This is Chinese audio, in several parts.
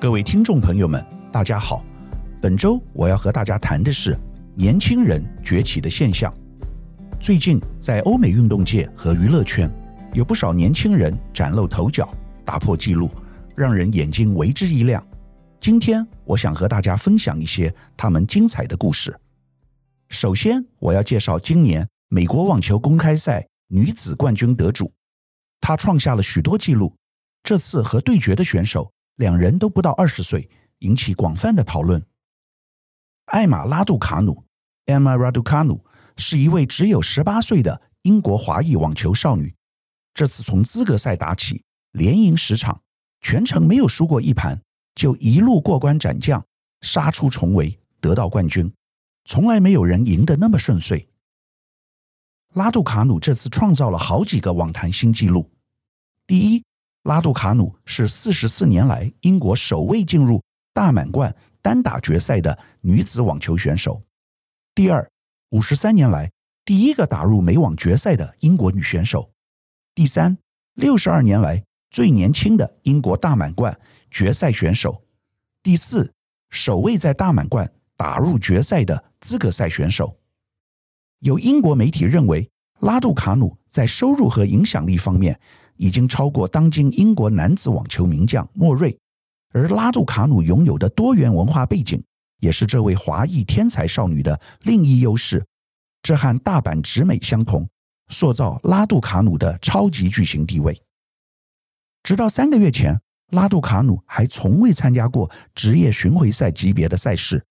各位听众朋友们，大家好。本周我要和大家谈的是年轻人崛起的现象。最近在欧美运动界和娱乐圈，有不少年轻人崭露头角，打破纪录，让人眼睛为之一亮。今天我想和大家分享一些他们精彩的故事。首先，我要介绍今年美国网球公开赛女子冠军得主，她创下了许多纪录。这次和对决的选手，两人都不到二十岁，引起广泛的讨论。艾玛拉杜卡努 （Emma Raducanu） 是一位只有十八岁的英国华裔网球少女。这次从资格赛打起，连赢十场，全程没有输过一盘，就一路过关斩将，杀出重围，得到冠军。从来没有人赢得那么顺遂。拉杜卡努这次创造了好几个网坛新纪录。第一。拉杜卡努是四十四年来英国首位进入大满贯单打决赛的女子网球选手。第二，五十三年来第一个打入美网决赛的英国女选手。第三，六十二年来最年轻的英国大满贯决赛选手。第四，首位在大满贯打入决赛的资格赛选手。有英国媒体认为，拉杜卡努在收入和影响力方面。已经超过当今英国男子网球名将莫瑞，而拉杜卡努拥有的多元文化背景，也是这位华裔天才少女的另一优势。这和大阪直美相同，塑造拉杜卡努的超级巨星地位。直到三个月前，拉杜卡努还从未参加过职业巡回赛级别的赛事。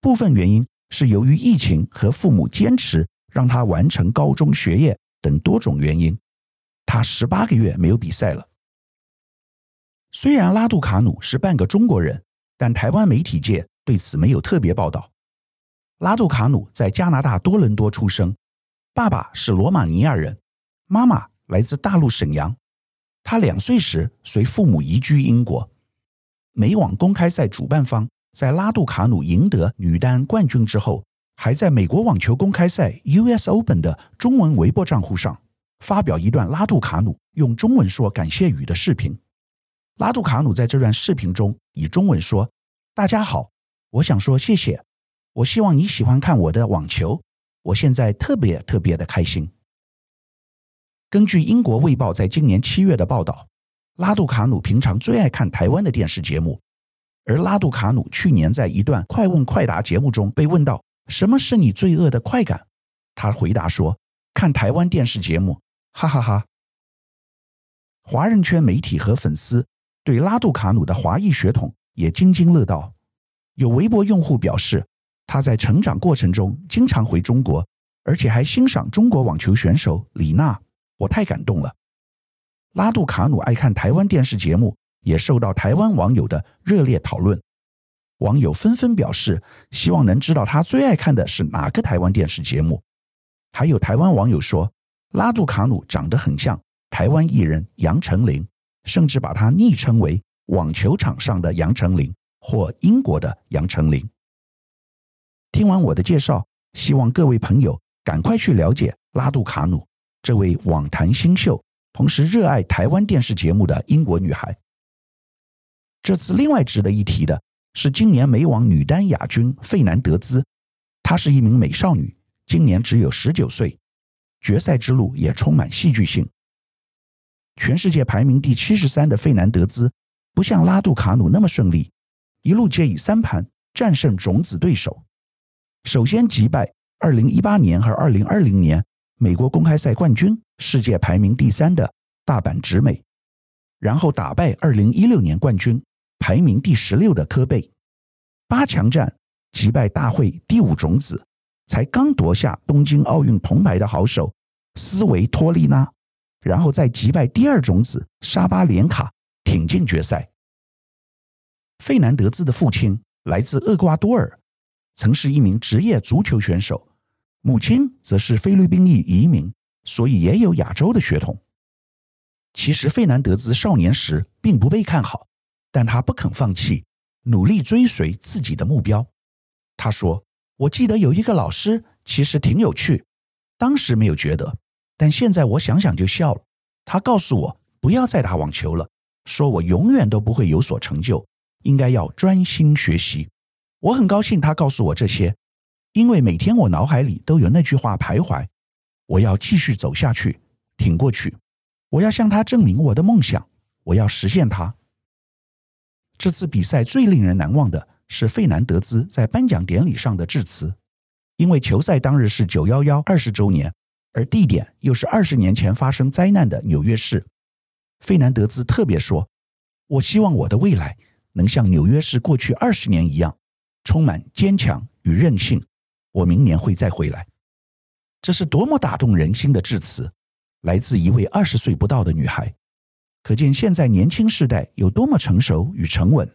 部分原因是由于疫情和父母坚持让他完成高中学业等多种原因。他十八个月没有比赛了。虽然拉杜卡努是半个中国人，但台湾媒体界对此没有特别报道。拉杜卡努在加拿大多伦多出生，爸爸是罗马尼亚人，妈妈来自大陆沈阳。他两岁时随父母移居英国。美网公开赛主办方在拉杜卡努赢得女单冠军之后，还在美国网球公开赛 US Open 的中文微博账户上。发表一段拉杜卡努用中文说感谢语的视频。拉杜卡努在这段视频中以中文说：“大家好，我想说谢谢。我希望你喜欢看我的网球。我现在特别特别的开心。”根据英国《卫报》在今年七月的报道，拉杜卡努平常最爱看台湾的电视节目。而拉杜卡努去年在一段快问快答节目中被问到：“什么是你最恶的快感？”他回答说：“看台湾电视节目。”哈哈哈！华人圈媒体和粉丝对拉杜卡努的华裔血统也津津乐道。有微博用户表示，他在成长过程中经常回中国，而且还欣赏中国网球选手李娜。我太感动了。拉杜卡努爱看台湾电视节目，也受到台湾网友的热烈讨论。网友纷纷表示，希望能知道他最爱看的是哪个台湾电视节目。还有台湾网友说，拉杜卡努长得很像台湾艺人杨丞琳，甚至把他昵称为“网球场上的杨丞琳”或“英国的杨丞琳”。听完我的介绍，希望各位朋友赶快去了解拉杜卡努这位网坛新秀，同时热爱台湾电视节目的英国女孩。这次另外值得一提的是，今年美网女单亚军费南德兹，她是一名美少女，今年只有十九岁。决赛之路也充满戏剧性。全世界排名第七十三的费南德兹，不像拉杜卡努那么顺利，一路皆以三盘战胜种子对手。首先击败二零一八年和二零二零年美国公开赛冠军、世界排名第三的大阪直美，然后打败二零一六年冠军、排名第十六的科贝。八强战击败大会第五种子，才刚夺下东京奥运铜牌的好手。斯维托利娜，然后再击败第二种子沙巴连卡，挺进决赛。费南德兹的父亲来自厄瓜多尔，曾是一名职业足球选手；母亲则是菲律宾裔移民，所以也有亚洲的血统。其实费南德兹少年时并不被看好，但他不肯放弃，努力追随自己的目标。他说：“我记得有一个老师，其实挺有趣，当时没有觉得。”但现在我想想就笑了。他告诉我不要再打网球了，说我永远都不会有所成就，应该要专心学习。我很高兴他告诉我这些，因为每天我脑海里都有那句话徘徊：我要继续走下去，挺过去。我要向他证明我的梦想，我要实现它。这次比赛最令人难忘的是费南德兹在颁奖典礼上的致辞，因为球赛当日是九幺幺二十周年，而地点又是二十年前发生灾难的纽约市。费南德兹特别说：“我希望我的未来能像纽约市过去二十年一样，充满坚强与韧性。我明年会再回来。”这是多么打动人心的致辞！来自一位二十岁不到的女孩，可见现在年轻世代有多么成熟与沉稳。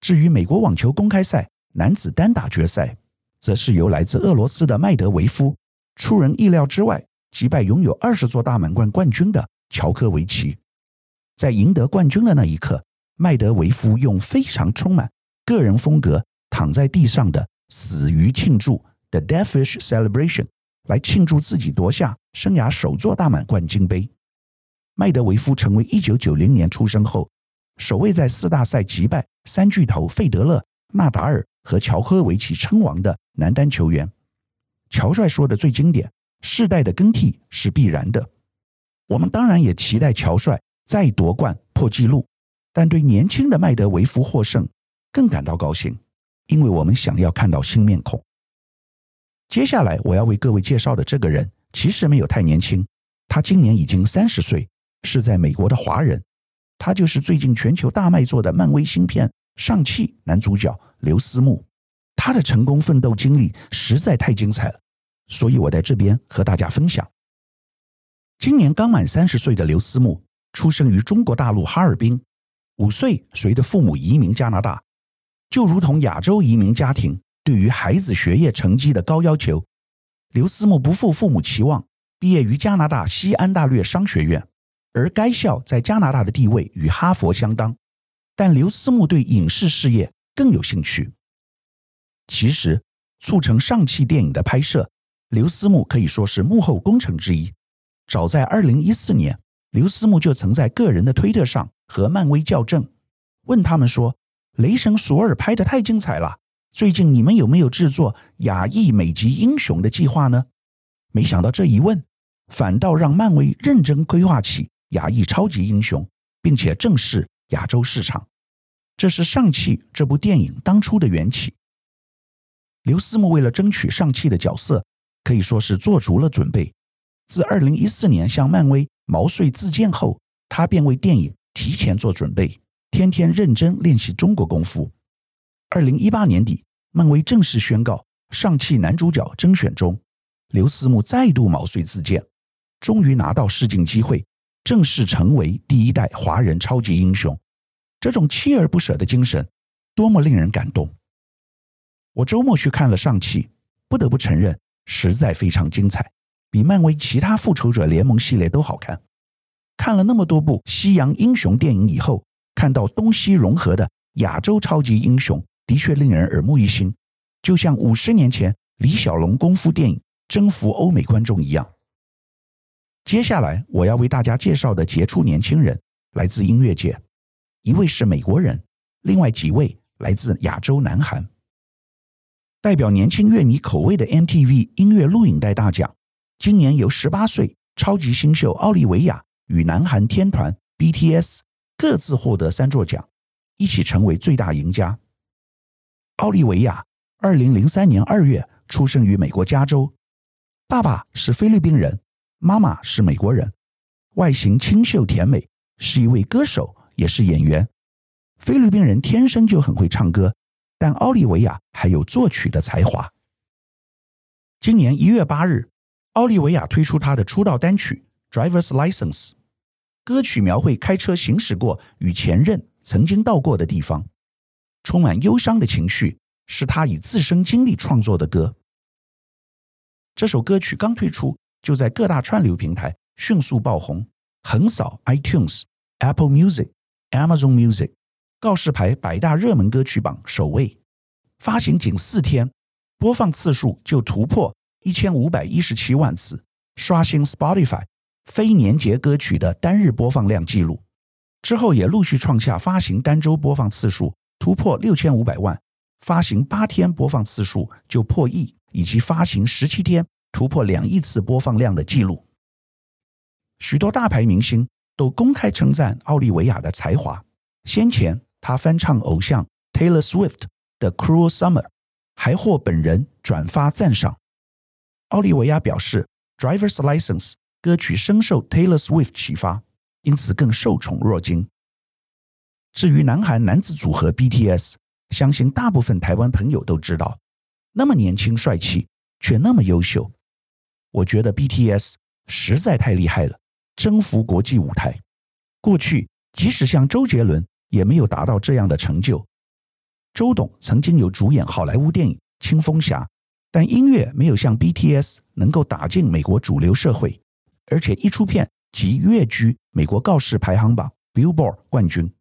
至于美国网球公开赛男子单打决赛，则是由来自俄罗斯的麦德维夫出人意料之外击败拥有二十座大满贯冠军的乔科维奇。在赢得冠军的那一刻，麦德维夫用非常充满个人风格躺在地上的死鱼庆祝 （The Deathwish Celebration） 来庆祝自己夺下。生涯首座大满贯金杯，麦德维夫成为一九九零年出生后首位在四大赛击败三巨头费德勒、纳达尔和乔科维奇称王的男单球员。乔帅说的最经典：“世代的更替是必然的。”我们当然也期待乔帅再夺冠破纪录，但对年轻的麦德维夫获胜更感到高兴，因为我们想要看到新面孔。接下来我要为各位介绍的这个人。其实没有太年轻，他今年已经三十岁，是在美国的华人。他就是最近全球大卖座的漫威新片《上气》男主角刘思慕。他的成功奋斗经历实在太精彩了，所以我在这边和大家分享。今年刚满三十岁的刘思慕，出生于中国大陆哈尔滨，五岁随着父母移民加拿大，就如同亚洲移民家庭对于孩子学业成绩的高要求。刘思慕不负父母期望，毕业于加拿大西安大略商学院，而该校在加拿大的地位与哈佛相当。但刘思慕对影视事业更有兴趣。其实，促成尚气电影的拍摄，刘思慕可以说是幕后功臣之一。早在二零一四年，刘思慕就曾在个人的推特上和漫威较正，问他们说：“雷神索尔拍得太精彩了。”最近你们有没有制作亚裔美籍英雄的计划呢？没想到这一问，反倒让漫威认真规划起亚裔超级英雄，并且正视亚洲市场。这是《上气》这部电影当初的缘起。刘思慕为了争取上气的角色，可以说是做足了准备。自2014年向漫威毛遂自荐后，他便为电影提前做准备，天天认真练习中国功夫。二零一八年底，漫威正式宣告上气男主角征选中，刘思慕再度毛遂自荐，终于拿到试镜机会，正式成为第一代华人超级英雄。这种锲而不舍的精神，多么令人感动！我周末去看了上气，不得不承认，实在非常精彩，比漫威其他复仇者联盟系列都好看。看了那么多部西洋英雄电影以后，看到东西融合的亚洲超级英雄。的确令人耳目一新，就像五十年前李小龙功夫电影征服欧美观众一样。接下来我要为大家介绍的杰出年轻人来自音乐界，一位是美国人，另外几位来自亚洲南韩。代表年轻乐迷口味的 MTV 音乐录影带大奖，今年由十八岁超级新秀奥利维亚与南韩天团 BTS 各自获得三座奖，一起成为最大赢家。奥利维亚，二零零三年二月出生于美国加州，爸爸是菲律宾人，妈妈是美国人，外形清秀甜美，是一位歌手，也是演员。菲律宾人天生就很会唱歌，但奥利维亚还有作曲的才华。今年一月八日，奥利维亚推出他的出道单曲《Driver's License》，歌曲描绘开车行驶过与前任曾经到过的地方。充满忧伤的情绪，是他以自身经历创作的歌。这首歌曲刚推出，就在各大串流平台迅速爆红，横扫 iTunes、Apple Music、Amazon Music、告示牌百大热门歌曲榜首位。发行仅四天，播放次数就突破一千五百一十七万次，刷新 Spotify 非年节歌曲的单日播放量纪录。之后也陆续创下发行单周播放次数突破六千五百万，发行八天播放次数就破亿，以及发行十七天突破两亿次播放量的记录。许多大牌明星都公开称赞奥利维亚的才华。先前他翻唱偶像 Taylor Swift 的《Cruel Summer》，还获本人转发赞赏。奥利维亚表示，《Driver's License》歌曲深受 Taylor Swift 启发，因此更受宠若惊。至于南韩男子组合 BTS，相信大部分台湾朋友都知道，那么年轻帅气却那么优秀，我觉得 BTS 实在太厉害了。征服国际舞台，过去即使像周杰伦也没有达到这样的成就。周董曾经有主演好莱坞电影《青蜂侠》，但音乐没有像 BTS 能够打进美国主流社会，而且一出片即跃居美国告示排行榜 Billboard 冠军。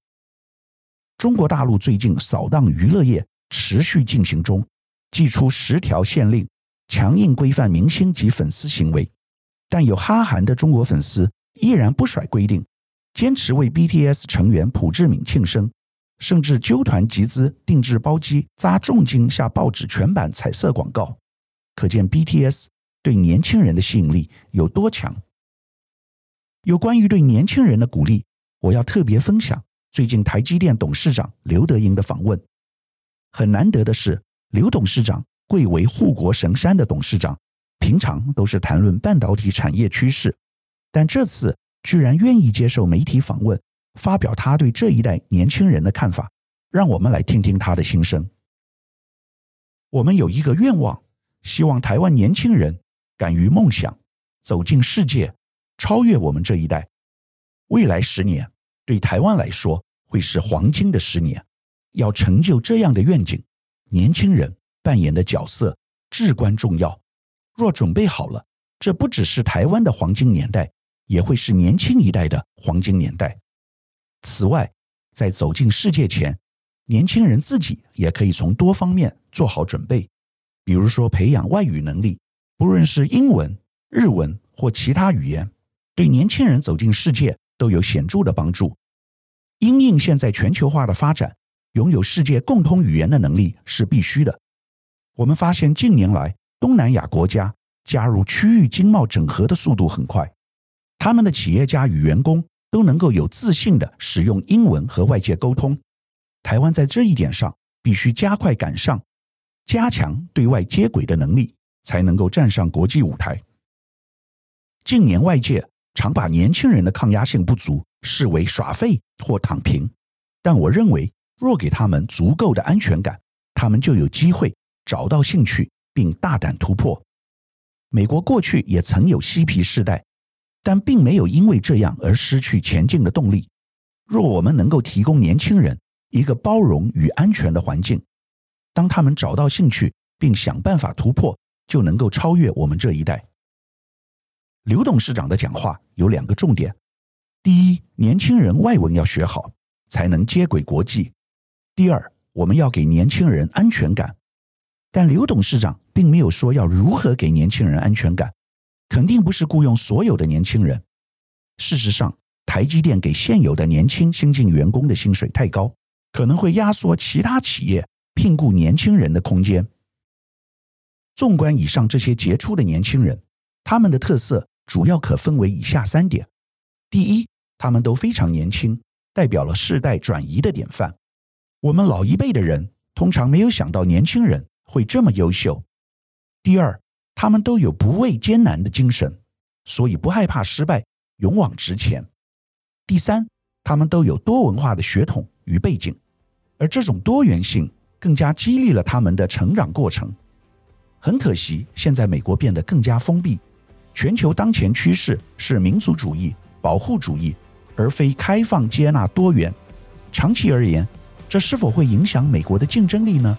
中国大陆最近扫荡娱乐业持续进行中，祭出十条限令，强硬规范明星及粉丝行为，但有哈韩的中国粉丝。依然不甩规定，坚持为 BTS 成员朴智敏庆生，甚至纠团集资定制包机，砸重金下报纸全版彩色广告，可见 BTS 对年轻人的吸引力有多强。有关于对年轻人的鼓励，我要特别分享最近台积电董事长刘德英的访问。很难得的是，刘董事长贵为护国神山的董事长，平常都是谈论半导体产业趋势。但这次居然愿意接受媒体访问，发表他对这一代年轻人的看法，让我们来听听他的心声。我们有一个愿望，希望台湾年轻人敢于梦想，走进世界，超越我们这一代。未来十年对台湾来说会是黄金的十年，要成就这样的愿景，年轻人扮演的角色至关重要。若准备好了，这不只是台湾的黄金年代。也会是年轻一代的黄金年代。此外，在走进世界前，年轻人自己也可以从多方面做好准备，比如说培养外语能力，不论是英文、日文或其他语言，对年轻人走进世界都有显著的帮助。因应现在全球化的发展，拥有世界共通语言的能力是必须的。我们发现近年来，东南亚国家加入区域经贸整合的速度很快。他们的企业家与员工都能够有自信地使用英文和外界沟通。台湾在这一点上必须加快赶上，加强对外接轨的能力，才能够站上国际舞台。近年外界常把年轻人的抗压性不足视为耍废或躺平，但我认为若给他们足够的安全感，他们就有机会找到兴趣并大胆突破。美国过去也曾有嬉皮士代。但并没有因为这样而失去前进的动力。若我们能够提供年轻人一个包容与安全的环境，当他们找到兴趣并想办法突破，就能够超越我们这一代。刘董事长的讲话有两个重点：第一，年轻人外文要学好，才能接轨国际；第二，我们要给年轻人安全感。但刘董事长并没有说要如何给年轻人安全感。肯定不是雇佣所有的年轻人。事实上，台积电给现有的年轻新进员工的薪水太高，可能会压缩其他企业聘雇年轻人的空间。纵观以上这些杰出的年轻人，他们的特色主要可分为以下三点：第一，他们都非常年轻，代表了世代转移的典范。我们老一辈的人通常没有想到年轻人会这么优秀。第二，他们都有不畏艰难的精神，所以不害怕失败，勇往直前。第三，他们都有多文化的血统与背景，而这种多元性更加激励了他们的成长过程。很可惜，现在美国变得更加封闭，全球当前趋势是民族主义、保护主义，而非开放接纳多元。长期而言，这是否会影响美国的竞争力呢？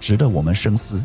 值得我们深思。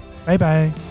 拜拜。